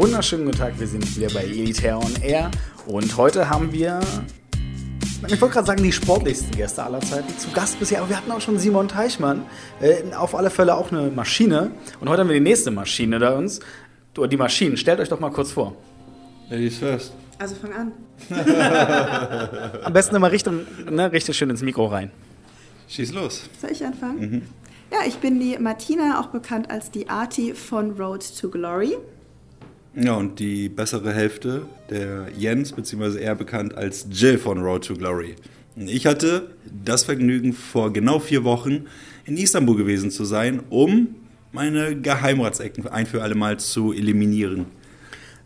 wunderschönen guten Tag. Wir sind wieder bei Elitair on Air und heute haben wir, ich wollte gerade sagen, die sportlichsten Gäste aller Zeiten zu Gast bisher, aber wir hatten auch schon Simon Teichmann, äh, auf alle Fälle auch eine Maschine und heute haben wir die nächste Maschine da uns, oder die Maschinen. Stellt euch doch mal kurz vor. Ladies first. Also fang an. Am besten immer Richtung, ne, richtig schön ins Mikro rein. Schieß los. Soll ich anfangen? Ja, ich bin die Martina, auch bekannt als die Arti von Road to Glory. Ja, und die bessere Hälfte, der Jens, beziehungsweise eher bekannt als Jill von Road to Glory. Ich hatte das Vergnügen, vor genau vier Wochen in Istanbul gewesen zu sein, um meine Geheimratsecken ein für alle Mal zu eliminieren.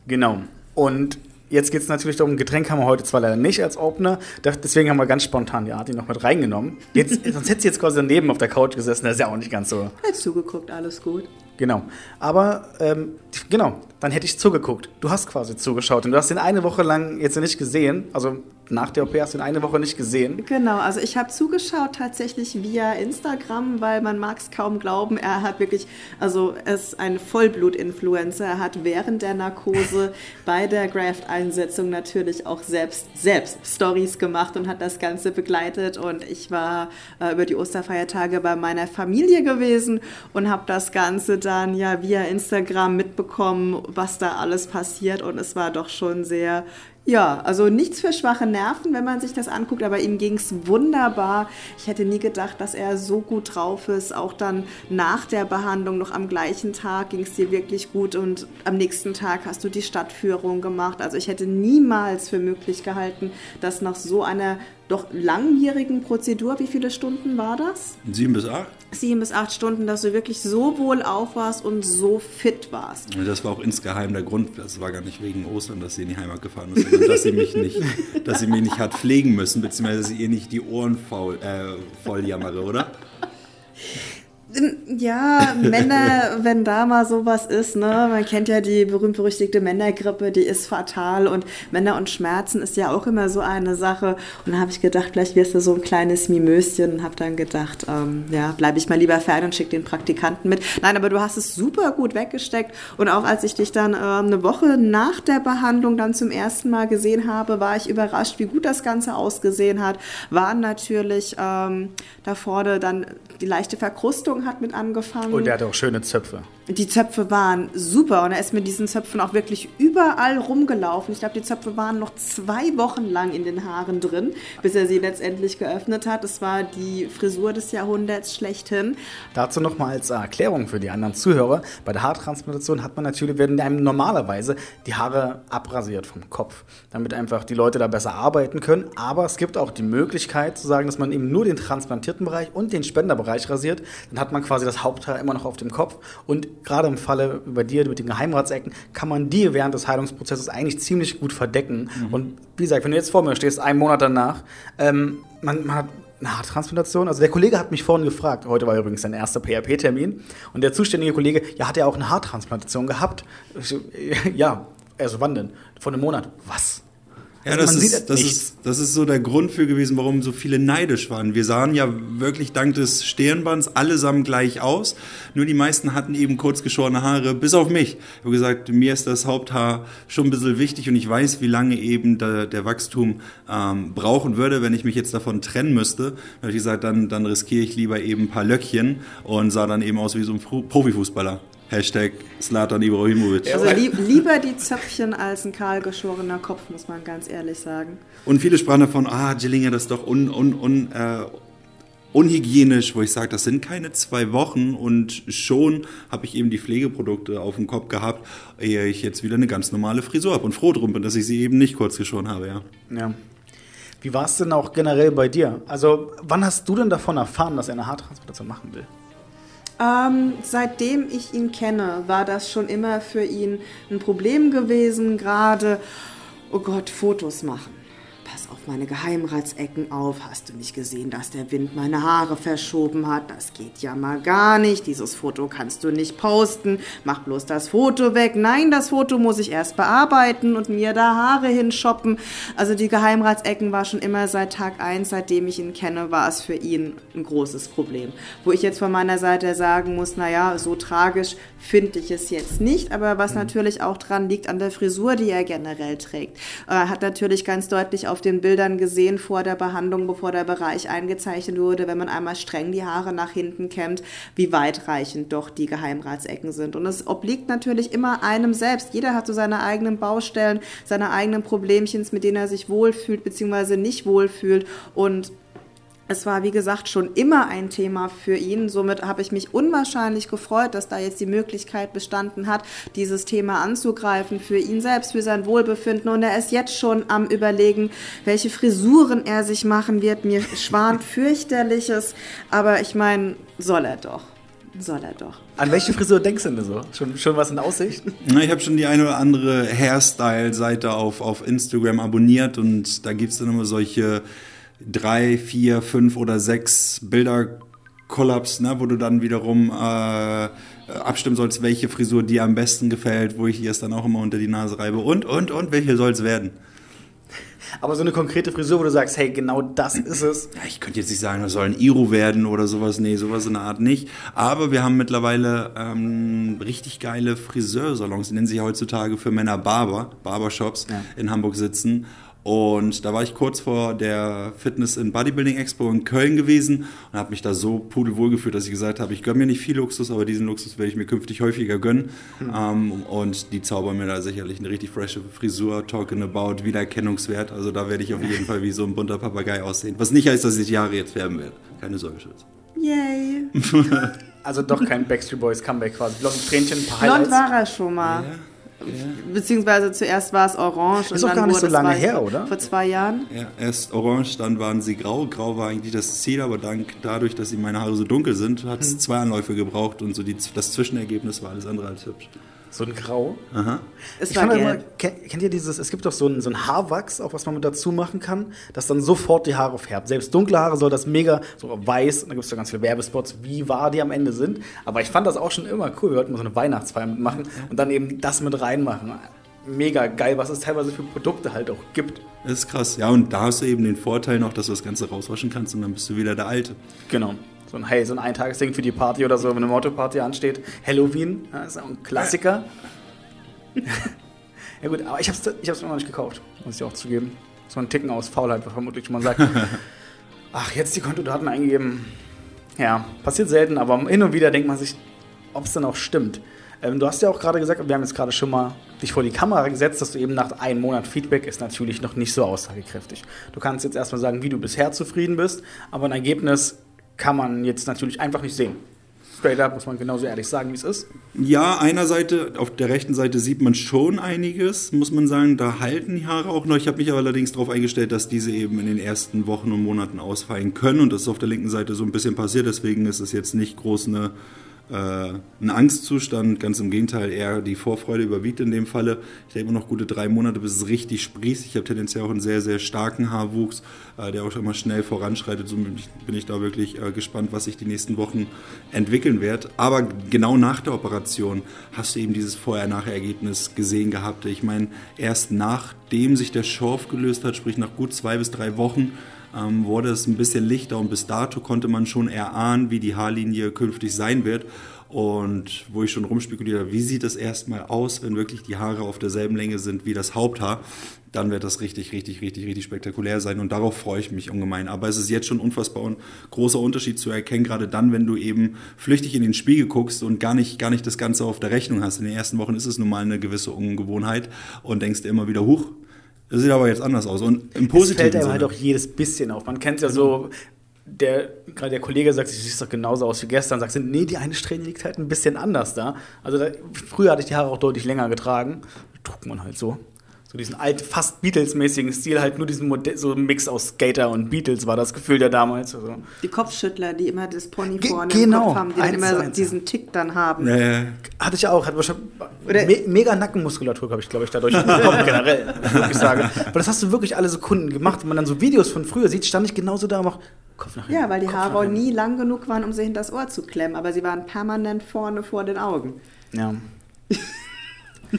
Genau. Und jetzt geht es natürlich darum, Getränk haben wir heute zwar leider nicht als Opener, deswegen haben wir ganz spontan die Arti noch mit reingenommen. Jetzt, sonst hätte sie jetzt quasi daneben auf der Couch gesessen, das ist ja auch nicht ganz so. Hat zugeguckt, alles gut. Genau. Aber, ähm, genau, dann hätte ich zugeguckt. Du hast quasi zugeschaut und du hast ihn eine Woche lang jetzt nicht gesehen. Also nach der OP hast du ihn eine Woche nicht gesehen. Genau, also ich habe zugeschaut tatsächlich via Instagram, weil man mag es kaum glauben, er hat wirklich, also er ist ein Vollblut-Influencer. Er hat während der Narkose bei der Graft-Einsetzung natürlich auch selbst, selbst Stories gemacht und hat das Ganze begleitet. Und ich war äh, über die Osterfeiertage bei meiner Familie gewesen und habe das Ganze dann ja via Instagram mitbekommen, was da alles passiert. Und es war doch schon sehr ja, also nichts für schwache Nerven, wenn man sich das anguckt, aber ihm ging's wunderbar. Ich hätte nie gedacht, dass er so gut drauf ist. Auch dann nach der Behandlung, noch am gleichen Tag, ging's dir wirklich gut und am nächsten Tag hast du die Stadtführung gemacht. Also ich hätte niemals für möglich gehalten, dass nach so einer doch langjährigen Prozedur, wie viele Stunden war das? Sieben bis acht? Sieben bis acht Stunden, dass du wirklich so wohl auf warst und so fit warst. Und Das war auch insgeheim der Grund. Das war gar nicht wegen Ostern, dass sie in die Heimat gefahren ist, sondern dass sie mich nicht, dass sie mich nicht hat pflegen müssen, beziehungsweise dass ich ihr nicht die Ohren faul, äh, voll jammere, oder? Ja, Männer, wenn da mal sowas ist, ne, man kennt ja die berühmt-berüchtigte Männergrippe, die ist fatal und Männer und Schmerzen ist ja auch immer so eine Sache. Und dann habe ich gedacht, vielleicht wirst du so ein kleines Mimöschen und habe dann gedacht, ähm, ja, bleibe ich mal lieber fern und schick den Praktikanten mit. Nein, aber du hast es super gut weggesteckt und auch als ich dich dann ähm, eine Woche nach der Behandlung dann zum ersten Mal gesehen habe, war ich überrascht, wie gut das Ganze ausgesehen hat. Waren natürlich ähm, da vorne dann die leichte Verkrustung hat mit angefangen. Und er hatte auch schöne Zöpfe. Die Zöpfe waren super und er ist mit diesen Zöpfen auch wirklich überall rumgelaufen. Ich glaube, die Zöpfe waren noch zwei Wochen lang in den Haaren drin, bis er sie letztendlich geöffnet hat. Es war die Frisur des Jahrhunderts schlechthin. Dazu nochmal als Erklärung für die anderen Zuhörer. Bei der Haartransplantation hat man natürlich, werden einem normalerweise die Haare abrasiert vom Kopf, damit einfach die Leute da besser arbeiten können. Aber es gibt auch die Möglichkeit zu sagen, dass man eben nur den transplantierten Bereich und den Spenderbereich rasiert. Dann hat man quasi das Haupthaar immer noch auf dem Kopf. Und gerade im Falle bei dir mit den Geheimratsecken kann man die während des Heilungsprozesses eigentlich ziemlich gut verdecken. Und wie gesagt, wenn du jetzt vor mir stehst, einen Monat danach, ähm, man, man hat eine Haartransplantation. Also der Kollege hat mich vorhin gefragt, heute war übrigens sein erster PHP-Termin, und der zuständige Kollege, ja, hat er auch eine Haartransplantation gehabt? Ja, also wann denn? Vor einem Monat. Was? Ja, Also das ist, das, nichts. ist, das ist so der Grund für gewesen, warum so viele neidisch waren. Wir sahen ja wirklich dank des Stirnbands allesamt gleich aus. Nur die meisten hatten eben kurz geschorene Haare, bis auf mich. Ich habe gesagt, mir ist das Haupthaar schon ein bisschen wichtig und ich weiß, wie lange eben der, der Wachstum ähm, brauchen würde, wenn ich mich jetzt davon trennen müsste. Da habe ich gesagt, dann, dann riskiere ich lieber eben ein paar Löckchen und sah dann eben aus wie so ein Fu- Profifußballer. Hashtag Slatan Ibrahimovic. Also lieb, lieber die Zöpfchen als ein kahlgeschorener Kopf, muss man ganz ehrlich sagen. Und viele sprachen davon, ah, Jillinger, das ist doch un, un, un, äh, unhygienisch, wo ich sage, das sind keine zwei Wochen und schon habe ich eben die Pflegeprodukte auf dem Kopf gehabt, ehe ich jetzt wieder eine ganz normale Frisur habe und froh drum bin, dass ich sie eben nicht kurz geschoren habe, ja. Ja. Wie war es denn auch generell bei dir? Also, wann hast du denn davon erfahren, dass er eine Haartransplantation machen will? Ähm, seitdem ich ihn kenne, war das schon immer für ihn ein Problem gewesen, gerade, oh Gott, Fotos machen. Auf meine Geheimratsecken auf. Hast du nicht gesehen, dass der Wind meine Haare verschoben hat? Das geht ja mal gar nicht. Dieses Foto kannst du nicht posten. Mach bloß das Foto weg. Nein, das Foto muss ich erst bearbeiten und mir da Haare hinshoppen. Also die Geheimratsecken war schon immer seit Tag eins, seitdem ich ihn kenne, war es für ihn ein großes Problem. Wo ich jetzt von meiner Seite sagen muss, naja, so tragisch finde ich es jetzt nicht, aber was mhm. natürlich auch dran liegt an der Frisur, die er generell trägt. Er hat natürlich ganz deutlich auf den Bildern gesehen vor der Behandlung, bevor der Bereich eingezeichnet wurde, wenn man einmal streng die Haare nach hinten kämmt, wie weitreichend doch die Geheimratsecken sind. Und es obliegt natürlich immer einem selbst. Jeder hat so seine eigenen Baustellen, seine eigenen Problemchen, mit denen er sich wohlfühlt bzw. nicht wohlfühlt. Und es war, wie gesagt, schon immer ein Thema für ihn. Somit habe ich mich unwahrscheinlich gefreut, dass da jetzt die Möglichkeit bestanden hat, dieses Thema anzugreifen für ihn selbst, für sein Wohlbefinden. Und er ist jetzt schon am Überlegen, welche Frisuren er sich machen wird. Mir schwant fürchterliches, aber ich meine, soll er doch. Soll er doch. An welche Frisur denkst du denn so? Schon, schon was in Aussicht? Na, ich habe schon die eine oder andere Hairstyle-Seite auf, auf Instagram abonniert und da gibt es dann immer solche drei, vier, fünf oder sechs Bilder Kollaps, ne, wo du dann wiederum äh, abstimmen sollst, welche Frisur dir am besten gefällt, wo ich ihr es dann auch immer unter die Nase reibe und, und, und, welche soll es werden. Aber so eine konkrete Frisur, wo du sagst, hey, genau das ist es. Ja, ich könnte jetzt nicht sagen, das soll ein Iro werden oder sowas. Nee, sowas in der Art nicht. Aber wir haben mittlerweile ähm, richtig geile Friseursalons, die nennen sich heutzutage für Männer Barber, Barbershops ja. in Hamburg sitzen. Und da war ich kurz vor der Fitness in Bodybuilding Expo in Köln gewesen und habe mich da so pudelwohl gefühlt, dass ich gesagt habe, ich gönne mir nicht viel Luxus, aber diesen Luxus werde ich mir künftig häufiger gönnen. Mhm. Ähm, und die zaubern mir da sicherlich eine richtig frische Frisur, talking about Wiedererkennungswert. Also da werde ich auf jeden Fall wie so ein bunter Papagei aussehen. Was nicht heißt, dass ich die Haare jetzt färben werde. Keine Sorge, Schatz. Yay. also doch kein Backstreet Boys Comeback quasi. Blonde Tränchen, ein paar Blond war er schon mal. Ja. Beziehungsweise zuerst war es orange. Ist auch gar nicht so lange her, oder? Vor zwei Jahren. Ja, erst orange, dann waren sie grau. Grau war eigentlich das Ziel, aber dank, dadurch, dass sie meine Haare so dunkel sind, hat es hm. zwei Anläufe gebraucht und so die, das Zwischenergebnis war alles andere als hübsch. So ein Grau. Aha. Es ich immer, kennt, kennt ihr dieses, es gibt doch so ein, so ein Haarwachs, auch was man mit dazu machen kann, das dann sofort die Haare färbt. Selbst dunkle Haare soll das mega so weiß, und da gibt es ja ganz viele Werbespots, wie wahr die am Ende sind. Aber ich fand das auch schon immer cool. Wir wollten mal so eine Weihnachtsfeier mitmachen und dann eben das mit reinmachen. Mega geil, was es teilweise für Produkte halt auch gibt. Das ist krass. Ja, und da hast du eben den Vorteil noch, dass du das Ganze rauswaschen kannst und dann bist du wieder der Alte. Genau so ein, hey, so ein Eintagesding für die Party oder so, wenn eine Motto-Party ansteht. Halloween, ja, ist auch ein Klassiker. ja gut, aber ich habe es ich hab's immer noch nicht gekauft, muss ich auch zugeben. So ein Ticken aus Faulheit, vermutlich man sagt. Ach, jetzt die Kontodaten eingegeben. Ja, passiert selten, aber hin und wieder denkt man sich, ob es dann auch stimmt. Ähm, du hast ja auch gerade gesagt, wir haben jetzt gerade schon mal dich vor die Kamera gesetzt, dass du eben nach einem Monat Feedback ist natürlich noch nicht so aussagekräftig. Du kannst jetzt erstmal sagen, wie du bisher zufrieden bist, aber ein Ergebnis kann man jetzt natürlich einfach nicht sehen. Straight up muss man genauso ehrlich sagen, wie es ist. Ja, einer Seite, auf der rechten Seite sieht man schon einiges, muss man sagen. Da halten die Haare auch noch. Ich habe mich aber allerdings darauf eingestellt, dass diese eben in den ersten Wochen und Monaten ausfallen können. Und das ist auf der linken Seite so ein bisschen passiert. Deswegen ist es jetzt nicht groß eine ein Angstzustand, ganz im Gegenteil, eher die Vorfreude überwiegt in dem Falle. Ich denke immer noch gute drei Monate, bis es richtig sprießt. Ich habe tendenziell auch einen sehr, sehr starken Haarwuchs, äh, der auch schon mal schnell voranschreitet. So bin ich da wirklich äh, gespannt, was sich die nächsten Wochen entwickeln wird. Aber genau nach der Operation hast du eben dieses Vorher-Nachher-Ergebnis gesehen gehabt. Ich meine, erst nachdem sich der Schorf gelöst hat, sprich nach gut zwei bis drei Wochen, ähm, wurde es ein bisschen lichter und bis dato konnte man schon erahnen, wie die Haarlinie künftig sein wird. Und wo ich schon rumspekuliert habe, wie sieht es erstmal aus, wenn wirklich die Haare auf derselben Länge sind wie das Haupthaar, dann wird das richtig, richtig, richtig, richtig spektakulär sein. Und darauf freue ich mich ungemein. Aber es ist jetzt schon unfassbar ein großer Unterschied zu erkennen, gerade dann, wenn du eben flüchtig in den Spiegel guckst und gar nicht, gar nicht das Ganze auf der Rechnung hast. In den ersten Wochen ist es nun mal eine gewisse Ungewohnheit und denkst immer wieder, huch, das sieht aber jetzt anders aus. Und im Positiven. Es fällt einem halt auch jedes bisschen auf. Man kennt es ja so, der, gerade der Kollege sagt, sie sieht doch genauso aus wie gestern, sagt, nee, die eine Strähne liegt halt ein bisschen anders da. Also da, früher hatte ich die Haare auch deutlich länger getragen. Trug man halt so. So diesen alt, fast Beatles-mäßigen Stil, halt nur diesen Modell, so ein Mix aus Skater und Beatles war das Gefühl ja damals. Also. Die Kopfschüttler, die immer das Pony Ge vorne genau, im Kopf haben, die dann immer eins, diesen Tick dann haben. Äh, Hatte ich auch, hatte wahrscheinlich me mega Nackenmuskulatur, habe ich, glaube ich, dadurch bekommen, generell, muss ich sagen. Aber das hast du wirklich alle Sekunden gemacht. Wenn man dann so Videos von früher sieht, stand ich genauso da und mach Kopf nach hinten. Ja, weil die Kopf Haare nie lang genug waren, um sie hinter das Ohr zu klemmen, aber sie waren permanent vorne vor den Augen. Ja.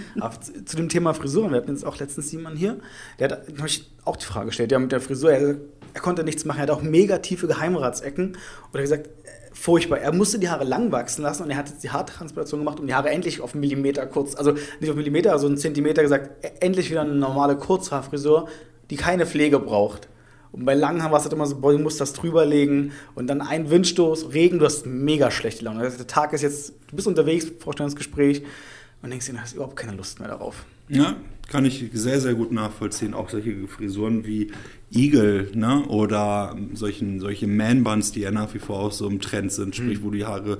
Zu, dem Thema Frisuren, wir hatten jetzt auch letztens jemanden hier, der hat ich auch die Frage gestellt, ja, mit der Frisur, er, er konnte nichts machen, er hat auch mega tiefe Geheimratsecken. Und er hat gesagt, furchtbar, er musste die Haare lang wachsen lassen und er hat jetzt die Haartransplantation gemacht, um die Haare endlich auf einen Millimeter kurz, also nicht auf Millimeter, also einen Zentimeter gesagt, äh, endlich wieder eine normale Kurzhaarfrisur, die keine Pflege braucht. Und bei langen Haaren war es halt immer so, boah, du musst das drüberlegen und dann ein Windstoß, Regen, du hast mega schlechte Laune. Der Tag ist jetzt, du bist unterwegs, Vorstellungsgespräch und denkst dir, du hast überhaupt keine Lust mehr darauf. Ja, kann ich sehr, sehr gut nachvollziehen. Auch solche Frisuren wie Igel ne? oder solchen, solche Man-Buns, die ja nach wie vor auch so im Trend sind, sprich, wo die Haare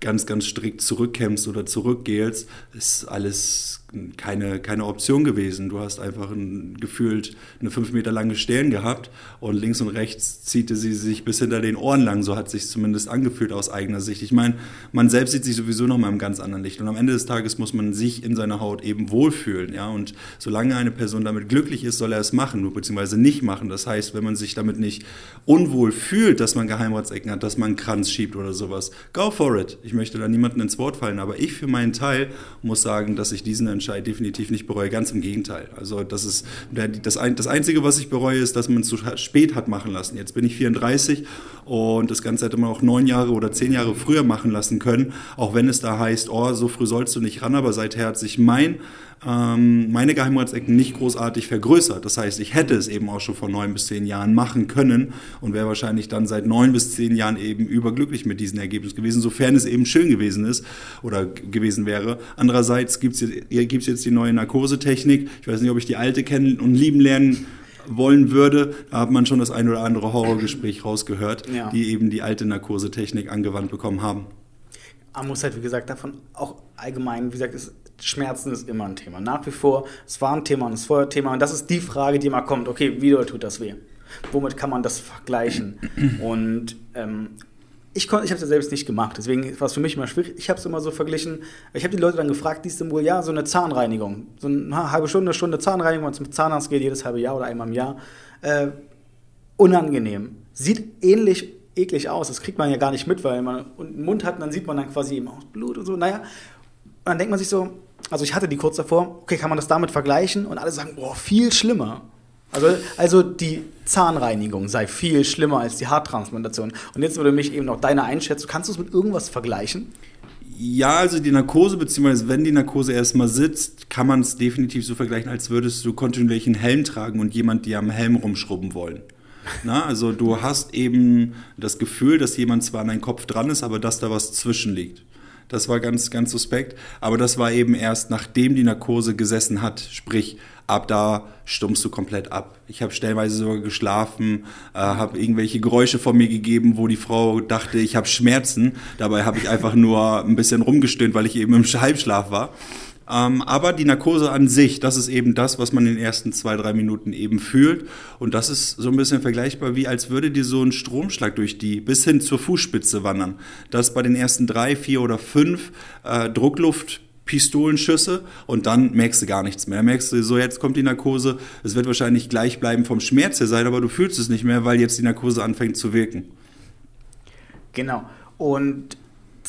ganz, ganz strikt zurückkämmst oder zurückgelst, ist alles keine, keine Option gewesen. Du hast einfach ein, gefühlt eine fünf Meter lange Stirn gehabt und links und rechts ziehte sie sich bis hinter den Ohren lang. So hat sich zumindest angefühlt aus eigener Sicht. Ich meine, man selbst sieht sich sowieso noch mal im ganz anderen Licht. Und am Ende des Tages muss man sich in seiner Haut eben wohlfühlen. Ja? Und solange eine Person damit glücklich ist, soll er es machen, beziehungsweise nicht machen. Das heißt, wenn man sich damit nicht unwohl fühlt, dass man Geheimratsecken hat, dass man einen Kranz schiebt oder sowas, go for it. Ich möchte da niemandem ins Wort fallen, aber ich für meinen Teil muss sagen, dass ich diesen Entscheid definitiv nicht bereue. Ganz im Gegenteil. Also das ist das, ein, das Einzige, was ich bereue, ist, dass man es zu spät hat machen lassen. Jetzt bin ich 34 und das Ganze hätte man auch neun Jahre oder zehn Jahre früher machen lassen können, auch wenn es da heißt, oh, so früh sollst du nicht ran, aber seither hat sich mein ähm, meine Geheimratsecken nicht großartig vergrößert. Das heißt, ich hätte es eben auch schon vor neun bis zehn Jahren machen können und wäre wahrscheinlich dann seit neun bis zehn Jahren eben überglücklich mit diesem Ergebnis gewesen, sofern es eben schön gewesen ist oder gewesen wäre. Andererseits gibt es jetzt, jetzt die neue Narkosetechnik. Ich weiß nicht, ob ich die alte kennen und lieben lernen wollen würde, da hat man schon das ein oder andere Horrorgespräch rausgehört, Ja. die eben die alte Narkosetechnik angewandt bekommen haben. Man muss halt, wie gesagt, davon auch allgemein, wie gesagt, ist, Schmerzen ist immer ein Thema. Nach wie vor, es war ein Thema und es vorher ein Thema. Und das ist die Frage, die immer kommt, okay, wie doll tut das weh? Womit kann man das vergleichen? Und ähm, ich, ich habe es ja selbst nicht gemacht, deswegen war es für mich immer schwierig. Ich habe es immer so verglichen. Ich habe die Leute dann gefragt, die denn wohl, ja, so eine Zahnreinigung. So eine halbe Stunde, eine Stunde Zahnreinigung, wenn man zum Zahnarzt geht, jedes halbe Jahr oder einmal im Jahr. Äh, unangenehm. Sieht ähnlich eklig aus. Das kriegt man ja gar nicht mit, weil man einen Mund hat und dann sieht man dann quasi eben auch Blut und so. Naja, und dann denkt man sich so, also ich hatte die kurz davor, okay, kann man das damit vergleichen? Und alle sagen, boah, viel schlimmer. Also, also die Zahnreinigung sei viel schlimmer als die Haartransplantation. Und jetzt würde mich eben noch deine Einschätzung, kannst du es mit irgendwas vergleichen? Ja, also die Narkose, beziehungsweise wenn die Narkose erstmal sitzt, kann man es definitiv so vergleichen, als würdest du kontinuierlich einen Helm tragen und jemand dir am Helm rumschrubben wollen. Na, also du hast eben das Gefühl, dass jemand zwar an deinem Kopf dran ist, aber dass da was zwischenliegt. Das war ganz, ganz suspekt. Aber das war eben erst, nachdem die Narkose gesessen hat. Sprich, ab da stummst du komplett ab. Ich habe stellenweise sogar geschlafen, äh, habe irgendwelche Geräusche von mir gegeben, wo die Frau dachte, ich habe Schmerzen. Dabei habe ich einfach nur ein bisschen rumgestöhnt, weil ich eben im Halbschlaf war. Ähm, aber die Narkose an sich, das ist eben das, was man in den ersten zwei, drei Minuten eben fühlt. Und das ist so ein bisschen vergleichbar, wie als würde dir so ein Stromschlag durch die, bis hin zur Fußspitze wandern. Das bei den ersten drei, vier oder fünf äh, Druckluft Pistolenschüsse und dann merkst du gar nichts mehr. Merkst du, so jetzt kommt die Narkose, es wird wahrscheinlich gleich bleiben vom Schmerz her sein, aber du fühlst es nicht mehr, weil jetzt die Narkose anfängt zu wirken. Genau. Und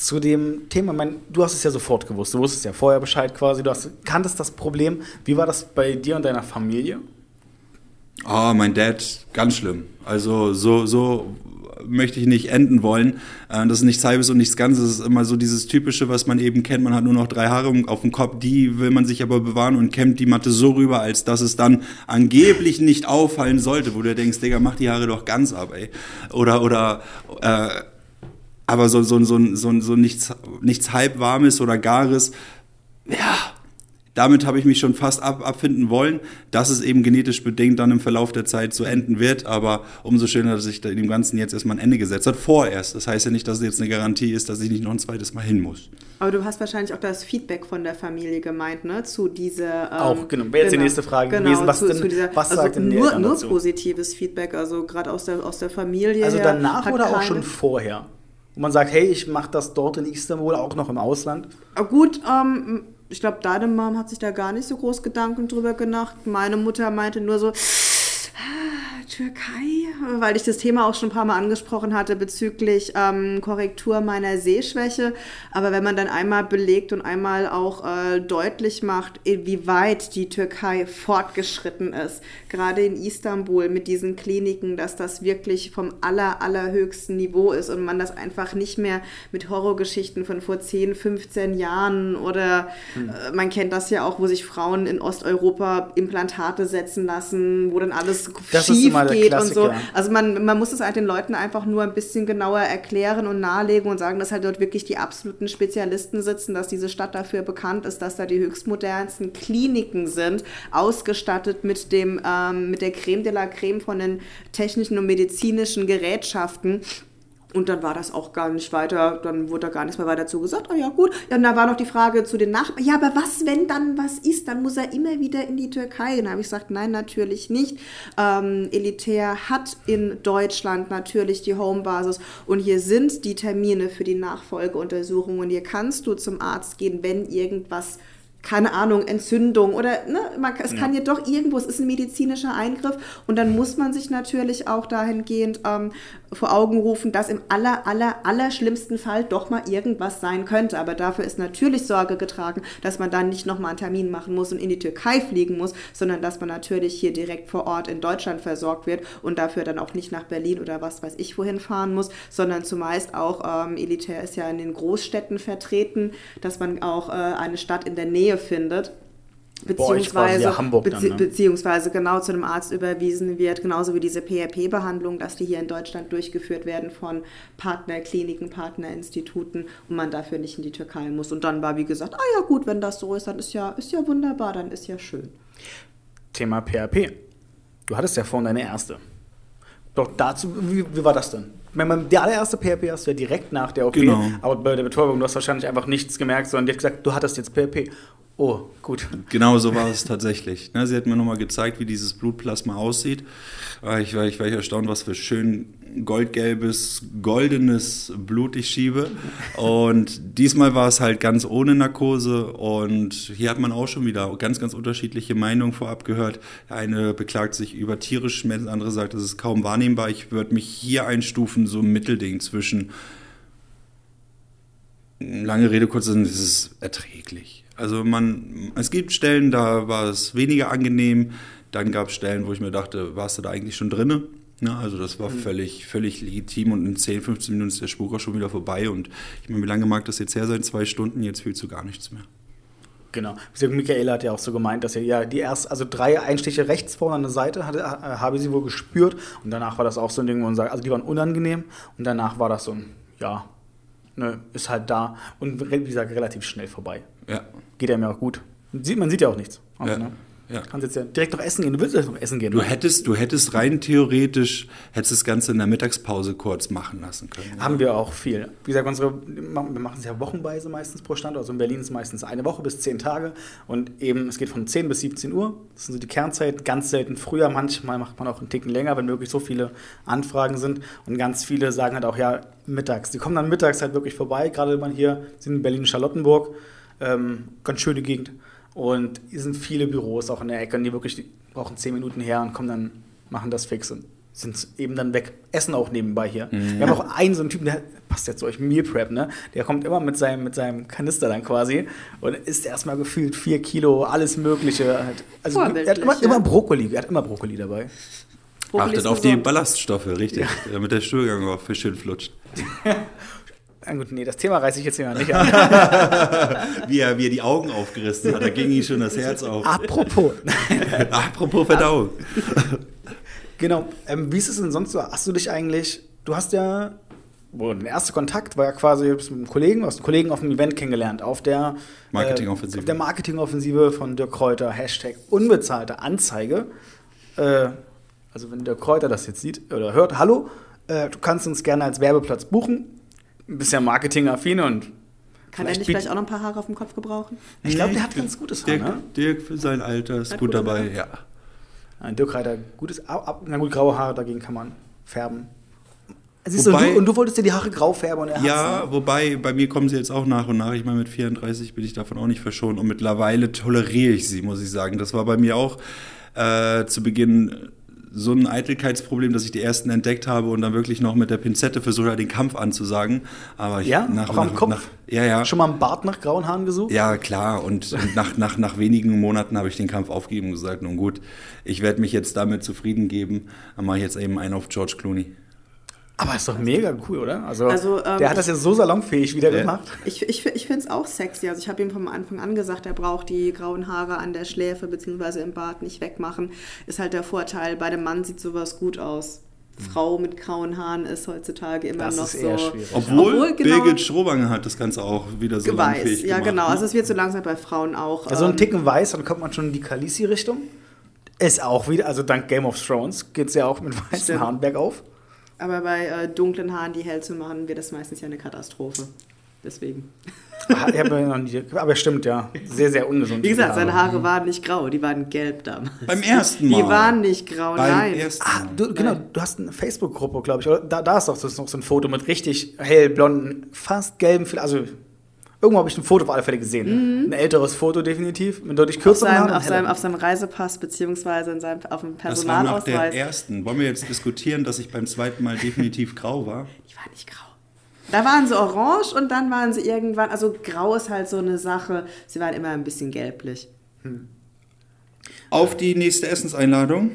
zu dem Thema, mein, du hast es ja sofort gewusst, du wusstest ja vorher Bescheid quasi, du hast, kanntest das Problem. Wie war das bei dir und deiner Familie? Ah, mein Dad, ganz schlimm. Also so, so möchte ich nicht enden wollen. Äh, Das ist nichts Halbes und nichts Ganzes. Es ist immer so dieses Typische, was man eben kennt. Man hat nur noch drei Haare auf dem Kopf, die will man sich aber bewahren und kämmt die Matte so rüber, als dass es dann angeblich nicht auffallen sollte, wo du denkst, Digga, mach die Haare doch ganz ab, ey. Oder, oder, äh, aber so, so, so, so, so nichts, nichts halbwarmes oder gares, ja, damit habe ich mich schon fast ab, abfinden wollen, dass es eben genetisch bedingt dann im Verlauf der Zeit so enden wird. Aber umso schöner, dass sich dem Ganzen jetzt erstmal ein Ende gesetzt hat. Vorerst. Das heißt ja nicht, dass es jetzt eine Garantie ist, dass ich nicht noch ein zweites Mal hin muss. Aber du hast wahrscheinlich auch das Feedback von der Familie gemeint, ne? Zu dieser. Ähm, auch, genau. Wäre jetzt genau, die nächste Frage genau, gewesen. Was, zu, denn, zu dieser, was also sagt denn nur, nur positives Feedback, also gerade aus der, aus der Familie. Also danach oder auch schon vorher? Wo man sagt, hey, ich mache das dort in Istanbul, auch noch im Ausland? Gut, ähm, ich glaube, deine Mom hat sich da gar nicht so groß Gedanken drüber gemacht. Meine Mutter meinte nur so, Türkei, weil ich das Thema auch schon ein paar Mal angesprochen hatte bezüglich ähm, Korrektur meiner Sehschwäche. Aber wenn man dann einmal belegt und einmal auch äh, deutlich macht, wie weit die Türkei fortgeschritten ist, gerade in Istanbul mit diesen Kliniken, dass das wirklich vom aller, allerhöchsten Niveau ist und man das einfach nicht mehr mit Horrorgeschichten von vor 10, 15 Jahren oder hm. äh, man kennt das ja auch, wo sich Frauen in Osteuropa Implantate setzen lassen, wo dann alles das schief geht und so. Also man, man muss es halt den Leuten einfach nur ein bisschen genauer erklären und nahelegen und sagen, dass halt dort wirklich die absoluten Spezialisten sitzen, dass diese Stadt dafür bekannt ist, dass da die höchstmodernsten Kliniken sind, ausgestattet mit dem ähm, mit der Creme de la Creme von den technischen und medizinischen Gerätschaften. Und dann war das auch gar nicht weiter, dann wurde da gar nichts mehr weiter zu gesagt. Ah ja, gut. Ja, und da war noch die Frage zu den Nachbarn. Ja, aber was, wenn dann was ist? Dann muss er immer wieder in die Türkei. Und da habe ich gesagt, nein, natürlich nicht. Ähm, Elitär hat in Deutschland natürlich die Homebasis. Und hier sind die Termine für die Nachfolgeuntersuchung. Und hier kannst du zum Arzt gehen, wenn irgendwas keine Ahnung, Entzündung oder ne, man, es ja. kann ja doch irgendwo, es ist ein medizinischer Eingriff und dann muss man sich natürlich auch dahingehend ähm, vor Augen rufen, dass im aller, aller, aller schlimmsten Fall doch mal irgendwas sein könnte. Aber dafür ist natürlich Sorge getragen, dass man dann nicht nochmal einen Termin machen muss und in die Türkei fliegen muss, sondern dass man natürlich hier direkt vor Ort in Deutschland versorgt wird und dafür dann auch nicht nach Berlin oder was weiß ich wohin fahren muss, sondern zumeist auch, ähm, Elitär ist ja in den Großstädten vertreten, dass man auch äh, eine Stadt in der Nähe findet beziehungsweise, Hamburg bezie dann, ne? beziehungsweise genau zu einem Arzt überwiesen wird, genauso wie diese PRP-Behandlung, dass die hier in Deutschland durchgeführt werden von Partnerkliniken, Partnerinstituten und man dafür nicht in die Türkei muss. Und dann war wie gesagt, ah ja gut, wenn das so ist, dann ist ja, ist ja wunderbar, dann ist ja schön. Thema PRP. Du hattest ja vorhin deine erste. Doch dazu, wie, wie war das denn? Die allererste PRP hast du ja direkt nach der OP, genau. aber bei der Betäubung, du hast wahrscheinlich einfach nichts gemerkt, sondern die hat gesagt, du hattest jetzt PRP. Oh, gut. Genau so war es tatsächlich. Ne, sie hat mir nochmal gezeigt, wie dieses Blutplasma aussieht. Ah, ich war, ich war erstaunt, was für schön goldgelbes, goldenes Blut ich schiebe. Und diesmal war es halt ganz ohne Narkose. Und hier hat man auch schon wieder ganz, ganz unterschiedliche Meinungen vorab gehört. Eine beklagt sich über tierisch Schmerzen, andere sagt, das ist kaum wahrnehmbar. Ich würde mich hier einstufen, so ein Mittelding zwischen lange Rede, kurz, es ist erträglich. Also man, es gibt Stellen, da war es weniger angenehm. Dann gab es Stellen, wo ich mir dachte, warst du da eigentlich schon drinne? Ja, also das war mhm. völlig, völlig legitim und in 10, 15 Minuten ist der Spuk auch schon wieder vorbei. Und ich meine, wie lange mag das jetzt her sein? Zwei Stunden, jetzt fühlst du gar nichts mehr. Genau. Michaela hat ja auch so gemeint, dass er ja die erst, also drei Einstiche rechts vorne an der Seite hatte, äh, habe sie wohl gespürt und danach war das auch so ein Ding, wo man sagt, also die waren unangenehm und danach war das so ein, ja, ne, ist halt da und wie gesagt, relativ schnell vorbei. Ja. Geht einem ja auch gut. Man sieht ja auch nichts. Also, ja. Ne? Ja. Kannst jetzt ja direkt noch essen gehen. Du willst jetzt noch essen gehen. Du hättest, du hättest rein theoretisch, hättest das Ganze in der Mittagspause kurz machen lassen können. Haben ja. wir auch viel. Wie gesagt, unsere, wir machen es ja wochenweise meistens pro Standort. Also in Berlin ist es meistens eine Woche bis zehn Tage. Und eben, es geht von 10 bis 17 Uhr. Das sind so die Kernzeiten. Ganz selten früher. Manchmal macht man auch einen Ticken länger, wenn wirklich so viele Anfragen sind. Und ganz viele sagen halt auch, ja, mittags. Die kommen dann mittags halt wirklich vorbei. Gerade wenn man hier sind in Berlin-Charlottenburg. Ähm, ganz schöne Gegend. Und hier sind viele Büros auch in der Ecke, und die wirklich die brauchen zehn Minuten her und kommen dann, machen das fix und sind eben dann weg. Essen auch nebenbei hier. Mhm. Wir haben auch einen so einen Typen, der passt jetzt zu euch, Meal Prep, ne? Der kommt immer mit seinem, mit seinem Kanister dann quasi und isst erstmal gefühlt vier Kilo, alles Mögliche. Also er hat immer, immer Brokkoli, er hat immer Brokkoli dabei. Brokkoli Achtet auf die Ballaststoffe, richtig, ja. damit der Stuhlgang auch für schön flutscht. Ah, gut, nee, das Thema reiße ich jetzt hier mal nicht an. wie, er, wie er die Augen aufgerissen hat, da ging ihm schon das Herz auf. Apropos. Apropos Verdauung. genau. Ähm, wie ist es denn sonst so? Hast du dich eigentlich, du hast ja wo der erste Kontakt war ja quasi mit einem Kollegen, aus einem Kollegen auf einem Event kennengelernt, auf der Marketingoffensive. Äh, auf der Marketingoffensive von Dirk Kräuter, Hashtag unbezahlte Anzeige. Äh, also wenn Dirk Kräuter das jetzt sieht oder hört, hallo, äh, du kannst uns gerne als Werbeplatz buchen. Du bist ja marketingaffin und Kann er nicht vielleicht auch noch ein paar Haare auf dem Kopf gebrauchen? ich glaube, der hat ganz gutes Haar, Dirk, ne? Dirk für sein Alter ist Hat gut dabei, Haare. ja. Ein Dirk Reiter, gutes, na gut, graue Haare, dagegen kann man färben. Siehst du, Wobei- und, du, und du wolltest dir die Haare grau färben und er Ja, hat's, ne? wobei bei mir kommen sie jetzt auch nach und nach. Ich meine, mit 34 bin ich davon auch nicht verschont und mittlerweile toleriere ich sie, muss ich sagen. Das war bei mir auch äh, zu Beginn so ein Eitelkeitsproblem, dass ich die ersten entdeckt habe und dann wirklich noch mit der Pinzette versucht habe, den Kampf anzusagen. Aber ich, Ja, nach, auch am nach, Kopf? Nach, ja, ja. Schon mal einen Bart nach grauen Haaren gesucht? Ja, klar. Und, und nach, nach, nach wenigen Monaten habe ich den Kampf aufgegeben und gesagt, nun gut, ich werde mich jetzt damit zufrieden geben. Dann mache ich jetzt eben einen auf George Clooney. Aber ist doch mega cool, oder? Also, Also, ähm, der hat das ja so salonfähig wieder Ja. gemacht. Ich, ich, ich finde es auch sexy. Also ich habe ihm vom Anfang an gesagt, er braucht die grauen Haare an der Schläfe bzw. im Bart nicht wegmachen. Ist halt der Vorteil, bei dem Mann sieht sowas gut aus. Frau mit grauen Haaren ist heutzutage immer Das noch ist so. eher schwierig. Obwohl, Obwohl, genau- Birgit Schrobanger hat das Ganze auch wieder so Weiß, ja gemacht, genau. ne? Also es wird so langsam bei Frauen auch. Also ein ähm, Ticken weiß, dann kommt man schon in die Khaleesi-Richtung. Ist auch wieder, also dank Game of Thrones geht es ja auch mit weißen. Haaren bergauf. Aber bei äh, dunklen Haaren die hell zu machen, wird das meistens ja eine Katastrophe. Deswegen. Ah, noch nie, aber stimmt, ja. Sehr, sehr ungesund. Wie gesagt, seine Haare. Haare waren nicht grau, die waren gelb damals. Beim ersten Mal. Die waren nicht grau, Beim nein. ersten Ah, Mal. du, genau, du hast eine Facebook-Gruppe, glaube ich. Da, da ist doch noch so ein Foto mit richtig hellblonden, fast gelben, Fil- also irgendwo habe ich ein Foto auf alle Fälle gesehen. Ein älteres Foto definitiv, mit deutlich auf kürzeren seinem, und auf, seinem, auf seinem Reisepass beziehungsweise in seinem, auf dem Das war nach der Personalausweis. ersten. Wollen wir jetzt diskutieren, dass ich beim zweiten Mal definitiv grau war? Die waren nicht grau. Da waren sie orange und dann waren sie irgendwann, also grau ist halt so eine Sache, sie waren immer ein bisschen gelblich. Auf die nächste Essenseinladung.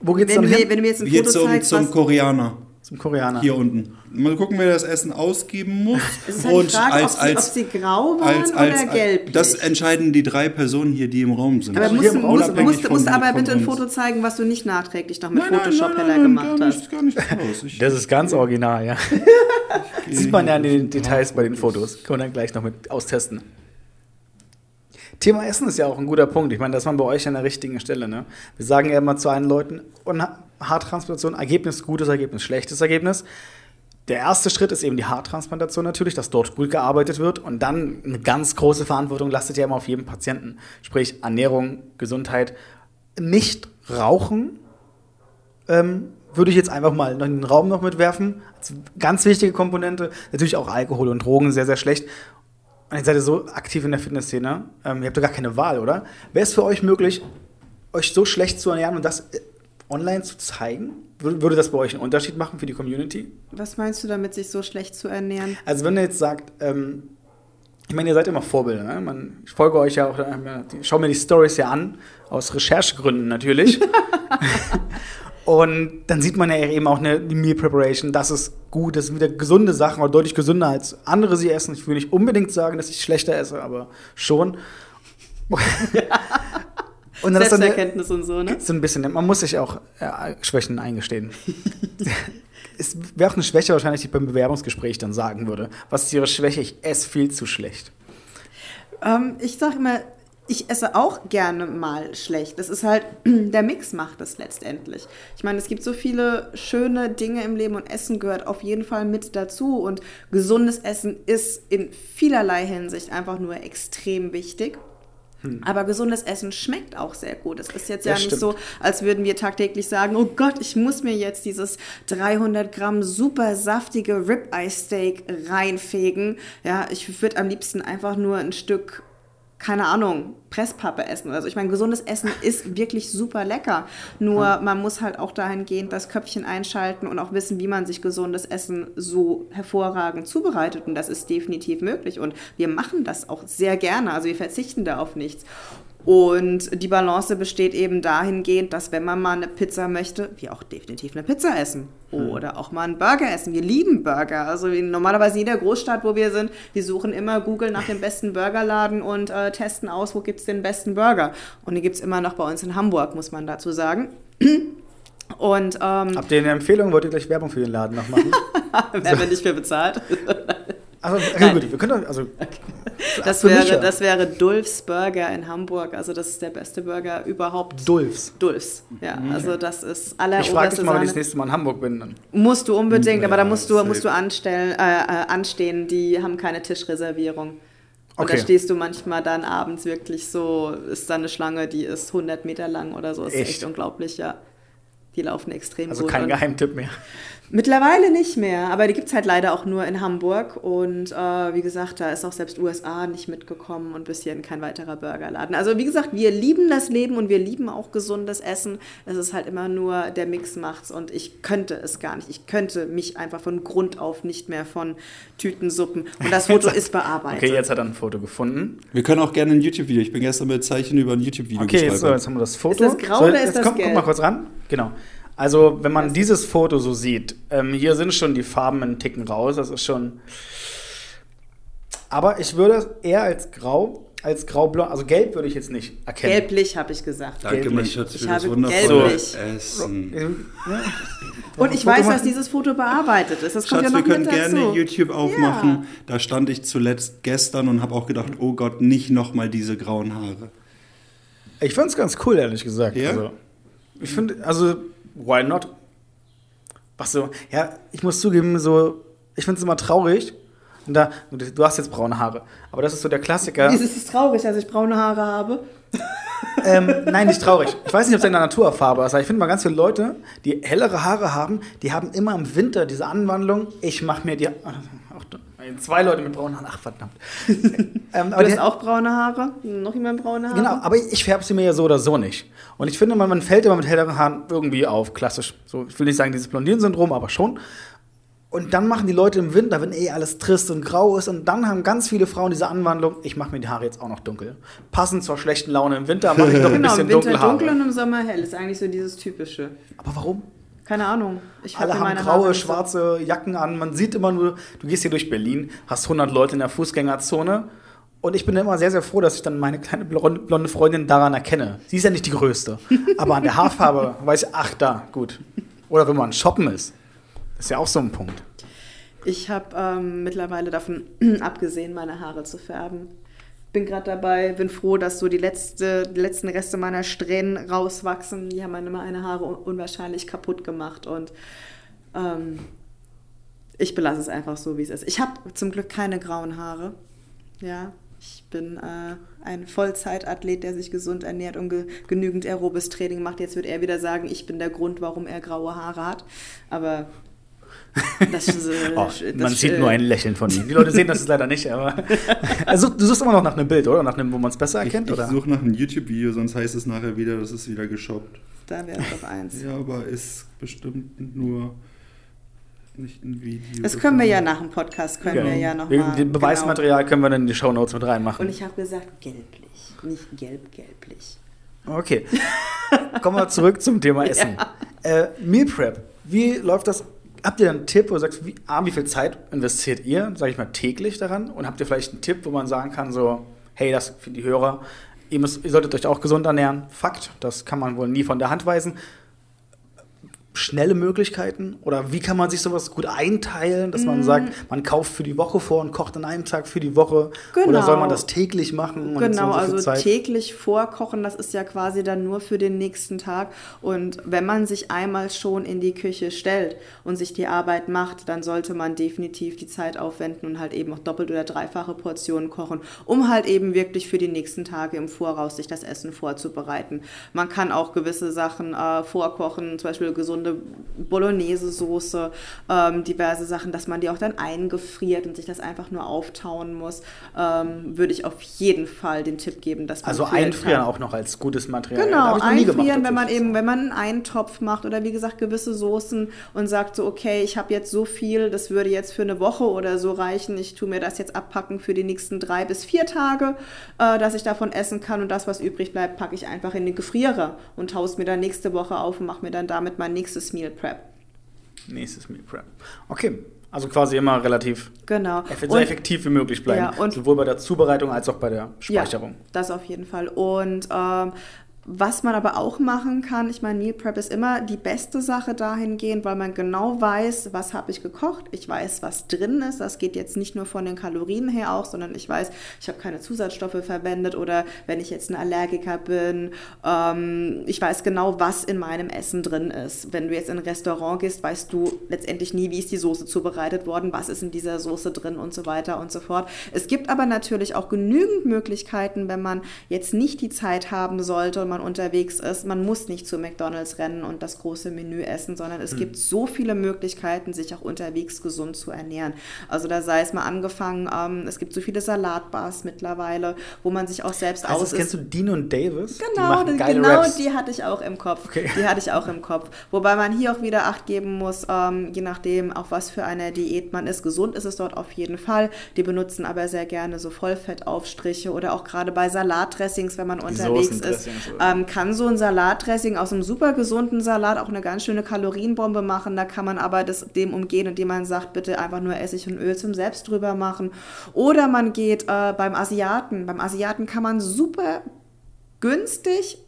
Wo geht's Wenn dann du, mir, hin? wenn du mir jetzt ein Foto zum, zeigst, zum was, Koreaner. Zum Koreaner. Hier unten. Mal gucken, wer das Essen ausgeben muss. es ist halt die Frage, ob, sie, ob sie grau waren als, als, oder gelblich. Das entscheiden die drei Personen hier, die im Raum sind. aber Also musst, musst, musst, von- musst aber bitte ein. Foto zeigen, was du nicht nachträglich noch mit Nein, Photoshop nein, heller nein, gemacht gar hast. Nicht, gar Das ist ganz original, ja. Sieht man ja in den Details bei den Fotos. Können wir dann gleich noch mit austesten. Thema Essen ist ja auch ein guter Punkt. Ich meine, das ist man bei euch an der richtigen Stelle. Ne? Wir sagen ja immer zu allen Leuten, und Haartransplantation, Ergebnis, gutes Ergebnis, schlechtes Ergebnis. Der erste Schritt ist eben die Haartransplantation natürlich, dass dort gut gearbeitet wird. Und dann eine ganz große Verantwortung lastet ja immer auf jedem Patienten. Sprich Ernährung, Gesundheit. Nicht rauchen, ähm, würde ich jetzt einfach mal in den Raum noch mitwerfen. Ganz wichtige Komponente. Natürlich auch Alkohol und Drogen, sehr, sehr schlecht. Und jetzt seid ihr so aktiv in der Fitnessszene. Ähm, ihr habt doch gar keine Wahl, oder? Wäre es für euch möglich, euch so schlecht zu ernähren und das online zu zeigen? Würde, das bei euch einen Unterschied machen für die Community? Was meinst du damit, sich so schlecht zu ernähren? Also wenn ihr jetzt sagt, ähm, ich meine, ihr seid immer Vorbilder, ne? Man, ich folge euch ja auch, ich schaue mir die Stories ja an, aus Recherchegründen natürlich. Und dann sieht man ja eben auch eine die Meal Preparation, das ist gut, das sind wieder gesunde Sachen, oder deutlich gesünder als andere sie essen. Ich will nicht unbedingt sagen, dass ich schlechter esse, aber schon. Und dann ist dann eine, Selbsterkenntnis und so, ne? so ein bisschen, man muss sich auch äh, Schwächen eingestehen. es wäre auch eine Schwäche wahrscheinlich, die ich beim Bewerbungsgespräch dann sagen würde. Was ist Ihre Schwäche? Ich esse viel zu schlecht. Ähm, ich sage immer, ich esse auch gerne mal schlecht. Das ist halt, der Mix macht es letztendlich. Ich meine, es gibt so viele schöne Dinge im Leben und Essen gehört auf jeden Fall mit dazu. Und gesundes Essen ist in vielerlei Hinsicht einfach nur extrem wichtig. Aber gesundes Essen schmeckt auch sehr gut. Es ist jetzt ja Das nicht stimmt. so, als würden wir tagtäglich sagen, oh Gott, ich muss mir jetzt dieses 300 Gramm super saftige Ribeye Steak reinfegen. Ja, ich würde am liebsten einfach nur ein Stück, keine Ahnung, Presspappe essen. Also ich meine, gesundes Essen ist wirklich super lecker. Nur man muss halt auch dahingehend das Köpfchen einschalten und auch wissen, wie man sich gesundes Essen so hervorragend zubereitet. Und das ist definitiv möglich. Und wir machen das auch sehr gerne. Also wir verzichten da auf nichts. Und die Balance besteht eben dahingehend, dass wenn man mal eine Pizza möchte, wir auch definitiv eine Pizza essen. Oder auch mal einen Burger essen. Wir lieben Burger. Also wie normalerweise in jeder Großstadt, wo wir sind, wir suchen immer Google nach dem besten Burgerladen und äh, testen aus, wo gibt's den besten Burger. Und die gibt's immer noch bei uns in Hamburg, muss man dazu sagen. Und ähm, Habt ihr eine Empfehlung? Wollt ihr gleich Werbung für den Laden noch machen? Wer nicht mehr bezahlt. Also, okay, gut, wir können also, Das für mich ja. wäre, das wäre Dulfs Burger in Hamburg. Also das ist der beste Burger überhaupt. Dulfs. Dulfs, ja. Also das ist aller Ich frage dich mal, wenn ich das nächste Mal in Hamburg bin. Dann. Musst du unbedingt, aber da musst du, musst du anstellen, äh, äh, anstehen. Die haben keine Tischreservierung. Und Okay. da stehst du manchmal dann abends wirklich so, ist da eine Schlange, die ist 100 Meter lang oder so. Ist echt, Echt? unglaublich, ja. Die laufen extrem Also gut. kein Und Geheimtipp mehr. Mittlerweile nicht mehr, aber die gibt es halt leider auch nur in Hamburg. Und äh, wie gesagt, da ist auch selbst USA nicht mitgekommen und bis hierhin kein weiterer Burgerladen. Also wie gesagt, wir lieben das Leben und wir lieben auch gesundes Essen. Es ist halt immer nur der Mix macht's und ich könnte es gar nicht. Ich könnte mich einfach von Grund auf nicht mehr von Tütensuppen. Und das Foto ist bearbeitet. Okay, jetzt hat er ein Foto gefunden. Wir können auch gerne ein YouTube-Video. Ich bin gestern mit Zeichen über ein YouTube-Video Okay, jetzt, so, jetzt haben wir das Foto. Ist das grau so, oder ist das komm, Guck gelb? mal kurz ran. Genau. Also, wenn man dieses Foto so sieht, ähm, hier sind schon die Farben einen Ticken raus. Das ist schon. Aber ich würde es eher als grau, als grau-blond, also gelb würde ich jetzt nicht erkennen. Gelblich habe ich gesagt. Danke, mein gelblich. Schatz, Ich für das habe wundervolle gelblich. Essen. Und ich weiß, dass dieses Foto bearbeitet ist. Das kommt Schatz, ja wir noch können mit dazu. gerne YouTube aufmachen. Ja. Da stand ich zuletzt gestern und habe auch gedacht, oh Gott, nicht nochmal diese grauen Haare. Ich finde es ganz cool, ehrlich gesagt. Ja? Also, ich finde, also, why not? Was so, ja, ich muss zugeben, so, ich finde es immer traurig. Und da, du hast jetzt braune Haare. Aber das ist so der Klassiker. Dieses ist traurig, dass ich braune Haare habe. ähm, nein, nicht traurig. Ich weiß nicht, ob es in der Naturfarbe ist, aber ich finde mal ganz viele Leute, die hellere Haare haben, die haben immer im Winter diese Anwandlung, ich mache mir die. Auch, zwei Leute mit braunen Haaren, ach verdammt. ähm, Du aber die, hast auch braune Haare? Noch jemand braune Haare? Genau, aber ich färbe sie mir ja so oder so nicht. Und ich finde, man, man fällt immer mit helleren Haaren irgendwie auf, klassisch. So, ich will nicht sagen, dieses Blondieren-Syndrom, aber schon. Und dann machen die Leute im Winter, wenn eh alles trist und grau ist, und dann haben ganz viele Frauen diese Anwandlung, ich mache mir die Haare jetzt auch noch dunkel. Passend zur schlechten Laune im Winter mache ich doch ein Genau, bisschen im Winter dunkle Haare. dunkel und im Sommer hell. Ist eigentlich so dieses typische. aber warum? Keine Ahnung. Ich Alle haben graue, Haare so- schwarze Jacken an. Man sieht immer nur, du gehst hier durch Berlin, hast 100 Leute in der Fußgängerzone. Und ich bin immer sehr, sehr froh, dass ich dann meine kleine blonde blonde Freundin daran erkenne. Sie ist ja nicht die größte. Aber an der Haarfarbe weiß ich, ach da, gut. Oder wenn man shoppen ist. Das ist ja auch so ein Punkt. Ich habe ähm, mittlerweile davon abgesehen, meine Haare zu färben. Bin gerade dabei, bin froh, dass so die, letzte, die letzten Reste meiner Strähnen rauswachsen. Die haben meine, meine Haare un unwahrscheinlich kaputt gemacht und ähm, ich belasse es einfach so, wie es ist. Ich habe zum Glück keine grauen Haare. Ja, ich bin äh, ein Vollzeitathlet, der sich gesund ernährt und ge genügend aerobes Training macht. Jetzt wird er wieder sagen, ich bin der Grund, warum er graue Haare hat. Aber das, äh, Oh, das, man sieht äh, nur ein Lächeln von ihm. Die Leute sehen das leider nicht, aber. Also, du suchst immer noch nach einem Bild, oder? Nach einem, wo man es besser Ich, erkennt, ich oder? suche nach einem YouTube-Video, sonst heißt es nachher wieder, das ist wieder geshoppt. Da wäre es doch eins. Ja, aber ist bestimmt nur nicht ein Video. Das können wir ja nach dem Podcast, können wir ja nochmal. Den Beweismaterial können wir dann in die Shownotes mit reinmachen. Und ich habe gesagt, gelblich, nicht gelb-gelblich. Okay. Kommen wir zurück zum Thema Essen. Äh, Meal Prep. Wie läuft das? Habt ihr einen Tipp, wo du sagst, wie, A, wie viel Zeit investiert ihr, sage ich mal, täglich daran? Und habt ihr vielleicht einen Tipp, wo man sagen kann, so, hey, das für die Hörer, ihr, müsst, ihr solltet euch auch gesund ernähren. Fakt, das kann man wohl nie von der Hand weisen. Schnelle Möglichkeiten? Oder wie kann man sich sowas gut einteilen, dass Mm. man sagt, man kauft für die Woche vor und kocht an einem Tag für die Woche? Oder Genau. soll man das täglich machen? Genau, so also Zeit? täglich vorkochen, das ist ja quasi dann nur für den nächsten Tag. Und wenn man sich einmal schon in die Küche stellt und sich die Arbeit macht, dann sollte man definitiv die Zeit aufwenden und halt eben auch doppelt oder dreifache Portionen kochen, um halt eben wirklich für die nächsten Tage im Voraus sich das Essen vorzubereiten. Man kann auch gewisse Sachen äh, vorkochen, zum Beispiel gesunde Bolognese-Soße, ähm, diverse Sachen, dass man die auch dann eingefriert und sich das einfach nur auftauen muss, ähm, würde ich auf jeden Fall den Tipp geben, dass man Also einfrieren Tag- auch noch als gutes Material. Genau, einfrieren, gemacht, wenn man eben, wenn man einen Eintopf macht oder wie gesagt gewisse Soßen und sagt so, okay, ich habe jetzt so viel, das würde jetzt für eine Woche oder so reichen, ich tue mir das jetzt abpacken für die nächsten drei bis vier Tage, äh, dass ich davon essen kann und das, was übrig bleibt, packe ich einfach in den Gefrierer und taue es mir dann nächste Woche auf und mache mir dann damit mein nächstes Meal Prep. Nächstes Meal Prep. Okay, also quasi immer relativ Genau. so effektiv wie möglich bleiben. Ja, Sowohl bei der Zubereitung als auch bei der Speicherung. Ja, das auf jeden Fall. Und ähm, Was man aber auch machen kann, ich meine, Meal Prep ist immer die beste Sache dahingehend, weil man genau weiß, was habe ich gekocht, ich weiß, was drin ist. Das geht jetzt nicht nur von den Kalorien her auch, sondern ich weiß, ich habe keine Zusatzstoffe verwendet oder wenn ich jetzt ein Allergiker bin, ähm, ich weiß genau, was in meinem Essen drin ist. Wenn du jetzt in ein Restaurant gehst, weißt du letztendlich nie, wie ist die Soße zubereitet worden, was ist in dieser Soße drin und so weiter und so fort. Es gibt aber natürlich auch genügend Möglichkeiten, wenn man jetzt nicht die Zeit haben sollte und man unterwegs ist. Man muss nicht zu McDonald's rennen und das große Menü essen, sondern es hm. gibt so viele Möglichkeiten, sich auch unterwegs gesund zu ernähren. Also da sei es mal angefangen, ähm, es gibt so viele Salatbars mittlerweile, wo man sich auch selbst also, aus. Kennst du Dean und Davis? Genau, die genau Raps. die hatte ich auch im Kopf. Okay. Die hatte ich auch im Kopf. Wobei man hier auch wieder Acht geben muss, ähm, je nachdem, auf was für eine Diät man ist. Gesund ist es dort auf jeden Fall. Die benutzen aber sehr gerne so Vollfettaufstriche oder auch gerade bei Salatdressings, wenn man unterwegs ist, ähm, kann so ein Salatdressing aus einem super gesunden Salat auch eine ganz schöne Kalorienbombe machen. Da kann man aber das, dem umgehen, indem man sagt, bitte einfach nur Essig und Öl zum Selbst drüber machen. Oder man geht äh, beim Asiaten. Beim Asiaten kann man super günstig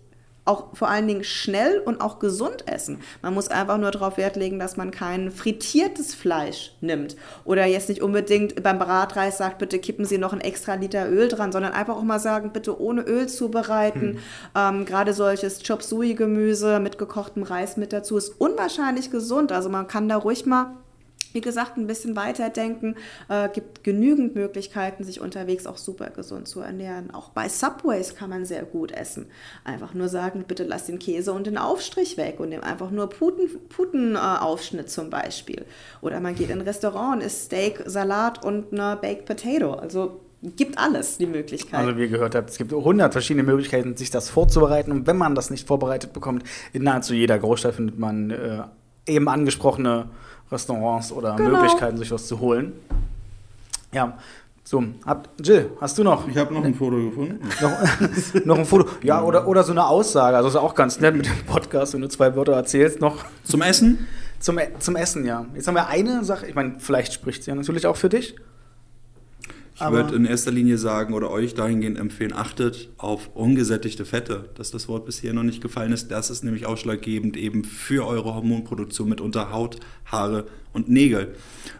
auch vor allen Dingen schnell und auch gesund essen. Man muss einfach nur darauf Wert legen, dass man kein frittiertes Fleisch nimmt. Oder jetzt nicht unbedingt beim Bratreis sagt, bitte kippen Sie noch ein extra Liter Öl dran, sondern einfach auch mal sagen, bitte ohne Öl zubereiten. Hm. Ähm, Gerade solches Chop Suey-Gemüse mit gekochtem Reis mit dazu ist unwahrscheinlich gesund. Also man kann da ruhig mal wie gesagt, ein bisschen weiterdenken. Äh, gibt genügend Möglichkeiten, sich unterwegs auch super gesund zu ernähren. Auch bei Subways kann man sehr gut essen. Einfach nur sagen, bitte lass den Käse und den Aufstrich weg und nehm einfach nur Puten, Putenaufschnitt äh, zum Beispiel. Oder man geht in ein Restaurant und isst Steak, Salat und eine Baked Potato. Also gibt alles die Möglichkeit. Also wie ihr gehört habt, es gibt 100 verschiedene Möglichkeiten, sich das vorzubereiten. Und wenn man das nicht vorbereitet bekommt, in nahezu jeder Großstadt findet man äh, eben angesprochene Restaurants oder genau. Möglichkeiten, sich was zu holen. Ja, so, hab, Jill, hast du noch? Ich habe noch ein Foto gefunden. noch, noch, ein Foto. Ja, oder, oder so eine Aussage. Also ist auch ganz nett mit dem Podcast, wenn du zwei Wörter erzählst. Noch. Zum Essen? Zum, zum Essen, ja. Jetzt haben wir eine Sache, ich meine, vielleicht spricht sie ja natürlich auch für dich. Ich würde in erster Linie sagen oder euch dahingehend empfehlen, achtet auf ungesättigte Fette, dass das Wort bisher noch nicht gefallen ist. Das ist nämlich ausschlaggebend eben für eure Hormonproduktion mit unter Haut, Haare und Nägel.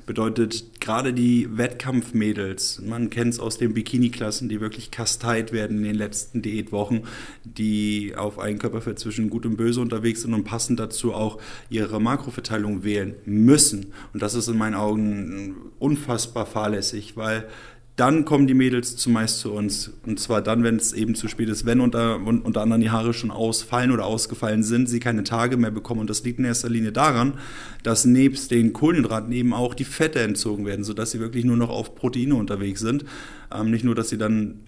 Bedeutet gerade die Wettkampfmädels, man kennt es aus den Bikini-Klassen, die wirklich kasteit werden in den letzten Diätwochen, die auf ein Körperfett zwischen gut und böse unterwegs sind und passend dazu auch ihre Makroverteilung wählen müssen. Und das ist in meinen Augen unfassbar fahrlässig, weil dann kommen die Mädels zumeist zu uns. Und zwar dann, wenn es eben zu spät ist, wenn unter, unter anderem die Haare schon ausfallen oder ausgefallen sind, sie keine Tage mehr bekommen. Und das liegt in erster Linie daran, dass nebst den Kohlenhydraten eben auch die Fette entzogen werden, sodass sie wirklich nur noch auf Proteine unterwegs sind. Ähm, nicht nur, dass sie dann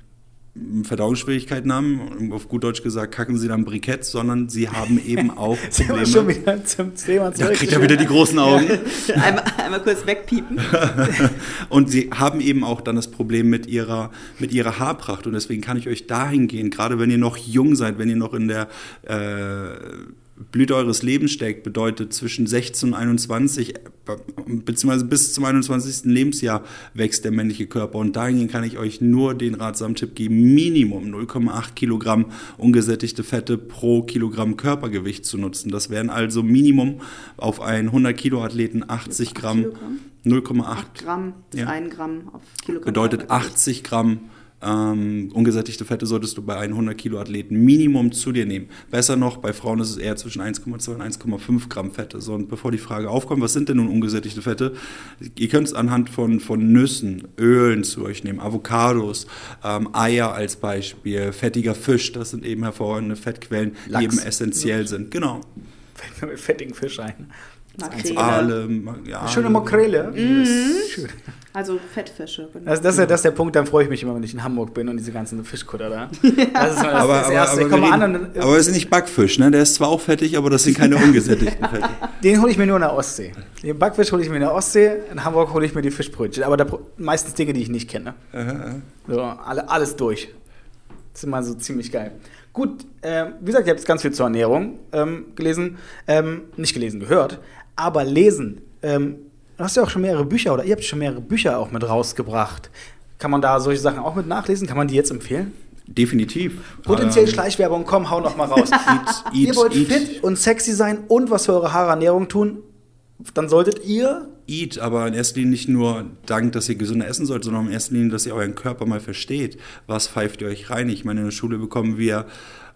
Verdauungsschwierigkeiten haben, auf gut Deutsch gesagt, kacken sie dann Brikett, sondern sie haben eben auch Probleme. schon wieder zum Thema Da kriegt er wieder die großen Augen. Ja. Einmal, einmal, kurz wegpiepen. und sie haben eben auch dann das Problem mit ihrer, mit ihrer Haarpracht. Und deswegen kann ich euch dahingehend, gerade wenn ihr noch jung seid, wenn ihr noch in der äh, Blüte eures Lebens steckt, bedeutet zwischen 16 und 21, beziehungsweise bis zum 21. Lebensjahr wächst der männliche Körper. Und dahingehend kann ich euch nur den ratsamen Tipp geben, Minimum 0,8 Kilogramm ungesättigte Fette pro Kilogramm Körpergewicht zu nutzen. Das wären also Minimum auf einen 100 Kilo Athleten 80 Gramm. 0,8 Gramm, ja. 1 Gramm auf Kilogramm. Bedeutet 80 Gramm ähm, ungesättigte Fette solltest du bei 100 Kilo Athleten Minimum zu dir nehmen. Besser noch, bei Frauen ist es eher zwischen 1,2 und 1,5 Gramm Fette. So, und bevor die Frage aufkommt, was sind denn nun ungesättigte Fette? Ihr könnt es anhand von, von Nüssen, Ölen zu euch nehmen, Avocados, ähm, Eier als Beispiel, fettiger Fisch, das sind eben hervorragende Fettquellen, Lachs. die eben essentiell sind. Genau. Fällt mir mit fettigen Fisch ein. Makrele. Aale, ja, Schöne Makrele. Mhm. Also Fettfische. Genau. Also das, ist, das ist der Punkt, dann freue ich mich immer, wenn ich in Hamburg bin und diese ganzen Fischkutter da. Das ist das, aber, das Erste. Aber, aber, reden, und, aber es ist nicht Backfisch, ne? Der ist zwar auch fettig, aber das sind keine ungesättigten Fette. Den hole ich mir nur in der Ostsee. Den Backfisch hole ich mir in der Ostsee, in Hamburg hole ich mir die Fischbrötchen. Aber da, meistens Dinge, die ich nicht kenne. Aha. So, alle, alles durch. Das ist immer so ziemlich geil. Gut, äh, wie gesagt, ich habe jetzt ganz viel zur Ernährung ähm, gelesen, ähm, nicht gelesen, gehört. Aber lesen, ähm, du hast ja auch schon mehrere Bücher oder ihr habt schon mehrere Bücher auch mit rausgebracht. Kann man da solche Sachen auch mit nachlesen? Kann man die jetzt empfehlen? Definitiv. Potenziell Schleichwerbung, komm, hau noch mal raus. Eat, ihr eat, wollt eat. fit und sexy sein und was für eure Haarernährung tun, dann solltet ihr Eat, aber in erster Linie nicht nur dank, dass ihr gesünder essen sollt, sondern in erster Linie, dass ihr euren Körper mal versteht. Was pfeift ihr euch rein? Ich meine, in der Schule bekommen wir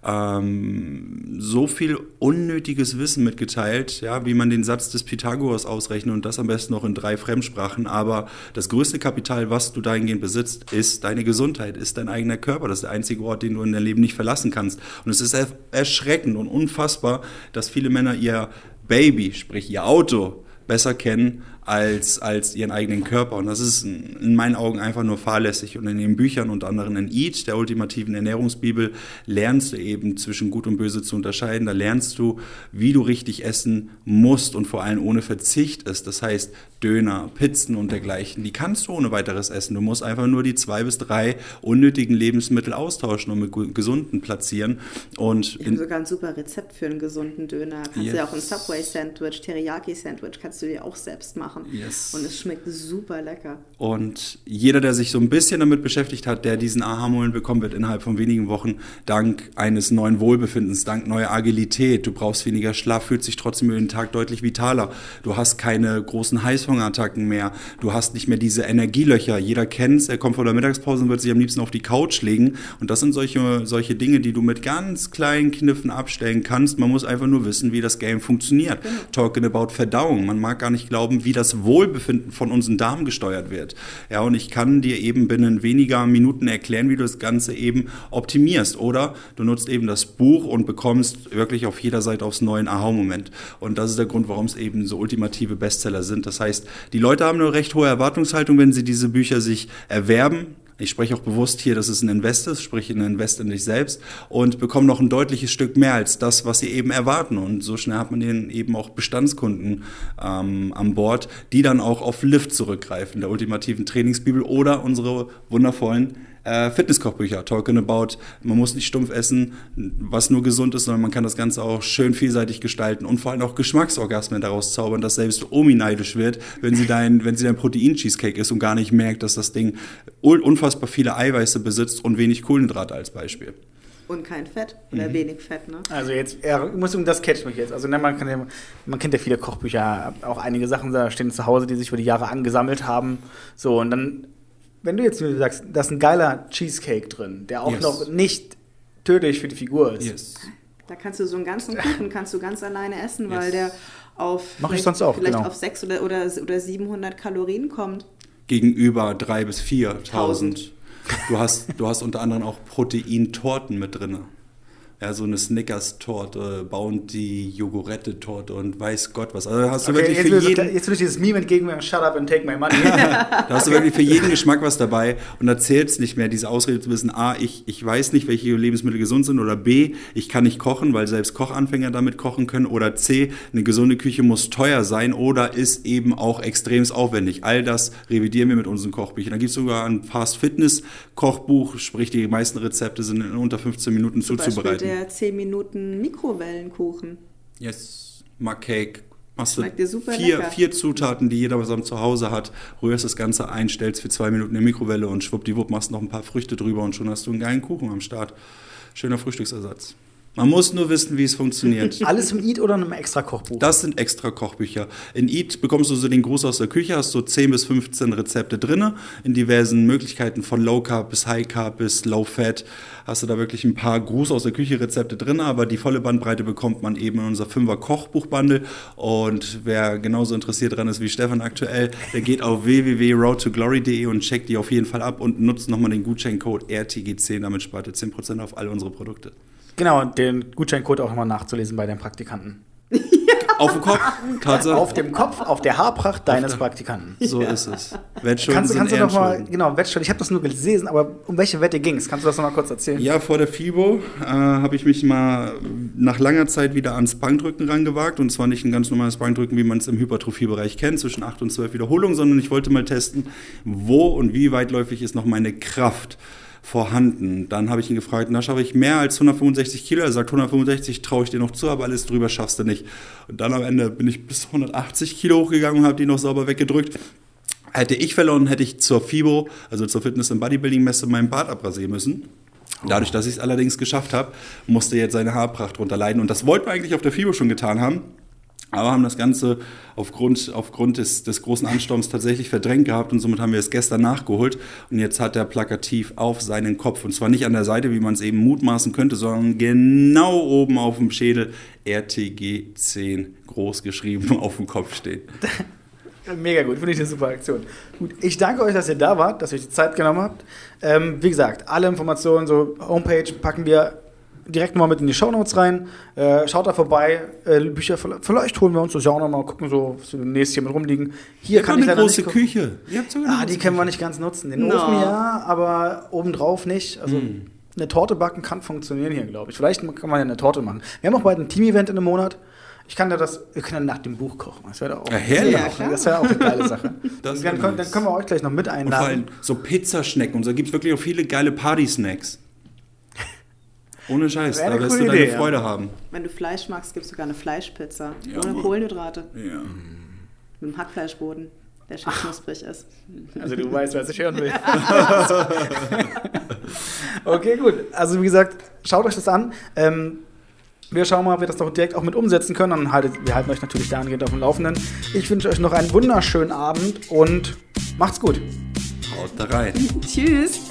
ähm, so viel unnötiges Wissen mitgeteilt, ja, wie man den Satz des Pythagoras ausrechnet und das am besten noch in drei Fremdsprachen. Aber das größte Kapital, was du dahingehend besitzt, ist deine Gesundheit, ist dein eigener Körper. Das ist der einzige Ort, den du in deinem Leben nicht verlassen kannst. Und es ist er erschreckend und unfassbar, dass viele Männer ihr Baby, sprich ihr Auto, besser kennen als, als ihren eigenen Körper. Und das ist in meinen Augen einfach nur fahrlässig. Und in den Büchern, unter anderem in Eat, der ultimativen Ernährungsbibel, lernst du eben zwischen Gut und Böse zu unterscheiden. Da lernst du, wie du richtig essen musst und vor allem ohne Verzicht ist. Das heißt, Döner, Pizzen und dergleichen, die kannst du ohne weiteres essen. Du musst einfach nur die zwei bis drei unnötigen Lebensmittel austauschen und mit gesunden platzieren. Und Ich habe sogar ein super Rezept für einen gesunden Döner. Kannst Yes. du ja auch ein Subway-Sandwich, Teriyaki-Sandwich, kannst du dir auch selbst machen. Yes. Und es schmeckt super lecker. Und jeder, der sich so ein bisschen damit beschäftigt hat, der diesen Aha-Moment bekommen wird innerhalb von wenigen Wochen, dank eines neuen Wohlbefindens, dank neuer Agilität, du brauchst weniger Schlaf, fühlt sich trotzdem über den Tag deutlich vitaler. Du hast keine großen Heißhungerattacken mehr. Du hast nicht mehr diese Energielöcher. Jeder kennt's, er kommt vor der Mittagspause und wird sich am liebsten auf die Couch legen. Und das sind solche, solche Dinge, die du mit ganz kleinen Kniffen abstellen kannst. Man muss einfach nur wissen, wie das Game funktioniert. Talking about Verdauung. Man mag gar nicht glauben, wie das Wohlbefinden von unseren Darm gesteuert wird. Ja, und ich kann dir eben binnen weniger Minuten erklären, wie du das Ganze eben optimierst. Oder du nutzt eben das Buch und bekommst wirklich auf jeder Seite aufs neue Aha-Moment. Und das ist der Grund, warum es eben so ultimative Bestseller sind. Das heißt, die Leute haben eine recht hohe Erwartungshaltung, wenn sie diese Bücher sich erwerben. Ich spreche auch bewusst hier, dass es ein Invest ist, sprich ein Invest in dich selbst und bekommen noch ein deutliches Stück mehr als das, was sie eben erwarten. Und so schnell hat man den eben auch Bestandskunden ähm, an Bord, die dann auch auf Lift zurückgreifen, der ultimativen Trainingsbibel oder unsere wundervollen äh, Fitnesskochbücher, talking about, man muss nicht stumpf essen, was nur gesund ist, sondern man kann das Ganze auch schön vielseitig gestalten und vor allem auch Geschmacksorgasmen daraus zaubern, dass selbst Omi neidisch wird, wenn sie dein, wenn sie dein Protein-Cheesecake isst und gar nicht merkt, dass das Ding un- unfassbar viele Eiweiße besitzt und wenig Kohlenhydrate als Beispiel. Und kein Fett Mhm. oder wenig Fett, ne? Also jetzt, ja, ich muss das catcht mich jetzt. Also ne, man, kann ja, man kennt ja viele Kochbücher, auch einige Sachen da stehen zu Hause, die sich über die Jahre angesammelt haben. So, und dann, wenn du jetzt mir sagst, da ist ein geiler Cheesecake drin, der auch Yes. noch nicht tödlich für die Figur ist. Yes. Da kannst du so einen ganzen Kuchen kannst du ganz alleine essen, weil Yes. der auf Mach ich vielleicht- sonst auch, vielleicht genau. auf 600 oder, oder, oder 700 Kalorien kommt. Gegenüber drei bis 4.000. Du hast, du hast unter anderem auch Proteintorten mit drin. Ja, so eine Snickers-Torte, Bounty, Jogurette-Torte und weiß Gott was. Also hast du Okay, wirklich jetzt, für jeden, jetzt will ich dieses Meme entgegenwerfen, shut up and take my money. da hast du wirklich für jeden Geschmack was dabei und da zählt es nicht mehr, diese Ausrede zu wissen, A, ich, ich weiß nicht, welche Lebensmittel gesund sind oder B, ich kann nicht kochen, weil selbst Kochanfänger damit kochen können oder C, eine gesunde Küche muss teuer sein oder ist eben auch extremst aufwendig. All das revidieren wir mit unseren Kochbüchern. Da gibt es sogar ein Fast-Fitness-Kochbuch, sprich die meisten Rezepte sind in unter 15 Minuten zuzubereiten. Der 10 Minuten Mikrowellenkuchen. Yes, Mug Cake. Machst du Schmeckt dir super vier, lecker. vier Zutaten, die jeder zusammen zu Hause hat, rührst das Ganze ein, stellst für zwei Minuten in die Mikrowelle und schwuppdiwupp machst noch ein paar Früchte drüber und schon hast du einen geilen Kuchen am Start. Schöner Frühstücksersatz. Man muss nur wissen, wie es funktioniert. Alles im Eat oder in einem extra Kochbuch? Das sind extra Kochbücher. In Eat bekommst du so den Gruß aus der Küche, hast so 10 bis 15 Rezepte drinne in diversen Möglichkeiten von Low Carb bis High Carb bis Low Fat. Hast du da wirklich ein paar Gruß aus der Küche Rezepte drin, aber die volle Bandbreite bekommt man eben in unser 5er Kochbuchbundle. Und wer genauso interessiert dran ist wie Stefan aktuell, der geht auf www.roadtoglory.de und checkt die auf jeden Fall ab und nutzt nochmal den Gutscheincode RTG10, damit spart ihr 10% auf alle unsere Produkte. Genau, den Gutscheincode auch nochmal nachzulesen bei den Praktikanten. Auf den Kopf, Tatsache. Auf dem Kopf, auf der Haarpracht deines Praktikanten. So ist es. Wettschulden Kannst, sind kannst du noch mal, Ehrenschulden. genau, Wettschuld, ich habe das nur gelesen, aber um welche Wette ging es? Kannst du das noch mal kurz erzählen? Ja, vor der FIBO äh, habe ich mich mal nach langer Zeit wieder ans Bankdrücken rangewagt. Und zwar nicht ein ganz normales Bankdrücken, wie man es im Hypertrophiebereich kennt, zwischen 8 und 12 Wiederholungen, sondern ich wollte mal testen, wo und wie weitläufig ist noch meine Kraft vorhanden. Dann habe ich ihn gefragt, na, schaffe ich mehr als 165 Kilo? Er sagt, 165 traue ich dir noch zu, aber alles drüber schaffst du nicht. Und dann am Ende bin ich bis 180 Kilo hochgegangen und habe die noch sauber weggedrückt. Hätte ich verloren, hätte ich zur FIBO, also zur Fitness- und Bodybuilding-Messe, meinen Bart abrasieren müssen. Dadurch, dass ich es allerdings geschafft habe, musste jetzt seine Haarpracht drunter leiden. Und das wollten wir eigentlich auf der FIBO schon getan haben. Aber haben das Ganze aufgrund, aufgrund des, des großen Ansturms tatsächlich verdrängt gehabt und somit haben wir es gestern nachgeholt. Und jetzt hat er plakativ auf seinen Kopf, und zwar nicht an der Seite, wie man es eben mutmaßen könnte, sondern genau oben auf dem Schädel RTG 10 groß geschrieben auf dem Kopf steht. Mega gut, finde ich eine super Aktion. Gut, ich danke euch, dass ihr da wart, dass ihr euch die Zeit genommen habt. Ähm, wie gesagt, alle Informationen, so Homepage packen wir direkt mal mit in die Shownotes rein. Äh, schaut da vorbei. Äh, Bücher, vielleicht holen wir uns das ja auch noch mal, gucken so, was wir demnächst hier mit rumliegen. Hier Ihr kann ich eine große nicht. Küche. Ihr habt sogar eine Ah, die können wir nicht ganz nutzen. Den No. Ofen ja, aber obendrauf nicht. Also Hm. eine Torte backen kann funktionieren hier, glaube ich. Vielleicht kann man ja eine Torte machen. Wir haben auch bald ein Team-Event in einem Monat. Ich kann da das, wir können dann nach dem Buch kochen. Das wäre auch, Ja, herrlich. das wäre auch, wäre auch eine geile Sache. Wär dann, können, dann können wir euch gleich noch mit Und vor einladen. allem so Pizzaschnecken und so. Da gibt es wirklich auch viele geile Party-Snacks. Ohne Scheiß, da wirst du deine Idee, ja. Freude haben. Wenn du Fleisch magst, gibt es sogar eine Fleischpizza. Ja, Ohne Mann. Kohlenhydrate. Ja. Mit einem Hackfleischboden, der schön knusprig ist. Also du weißt, was ich hören will. okay, gut. Also wie gesagt, schaut euch das an. Ähm, wir schauen mal, ob wir das doch direkt auch mit umsetzen können. Dann haltet, wir halten euch natürlich dahingehend auf dem Laufenden. Ich wünsche euch noch einen wunderschönen Abend und macht's gut. Haut da rein. Tschüss!